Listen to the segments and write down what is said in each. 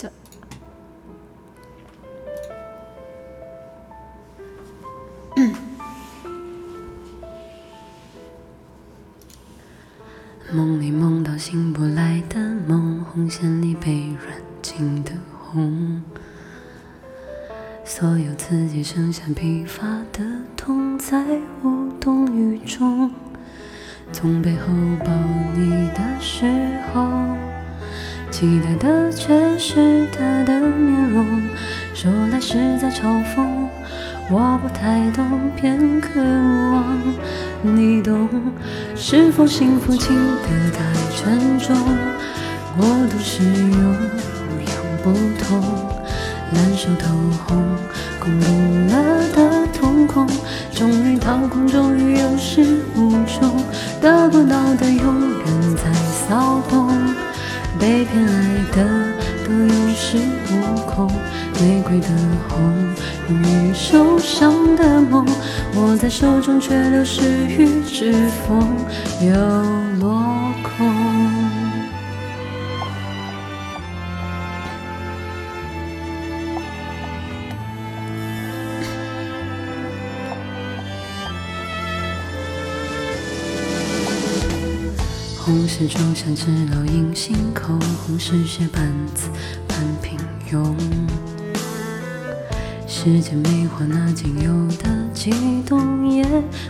着。梦里梦到醒不来的梦，红线里被软禁的红，所有刺激剩下疲乏的痛，在无动于衷。从背后抱期待的却是他的面容，说来是在嘲讽，我不太懂，偏渴望。你懂，是否幸福轻得太沉重？过度使用，不痒不痛，烂熟透红，空洞了的瞳孔，终于掏空，终于有始无终，得不到的永远在骚动，被偏爱的都有恃无恐，玫瑰的红。容易受伤的梦，握在手中却流失于指缝，又落空。红是朱砂痣烙印心口，红是血斑子般平庸。世间美化那仅有的悸动，也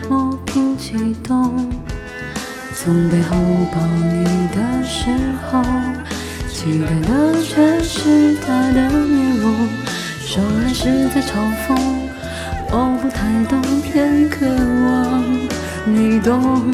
磨平激动。从背后抱你的时候，期待的却是他的面容。说来是在嘲讽，我不太懂，偏渴望你懂。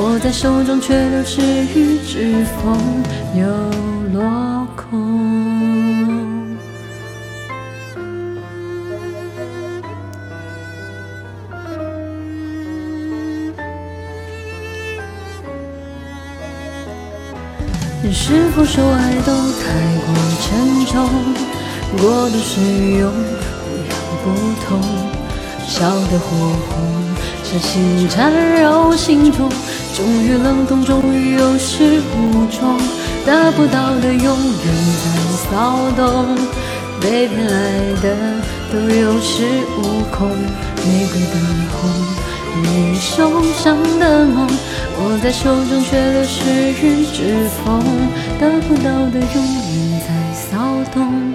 握在手中却流失于指缝，又落空。是否说爱都太过沉重，过度使用不痒不痛，烧得火红，伤心缠绕心中，终于冷冻，终于有始无终，得不到的永远在骚动，被偏爱的都有恃无恐，玫瑰的红。你受伤的梦，握在手中却流失于指缝，得不到的永远在骚动，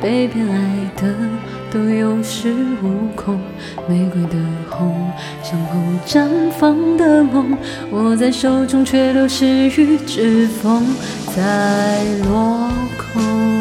被偏爱的都有恃无恐。玫瑰的红，向后绽放的梦，握在手中却流失于指缝，在落空。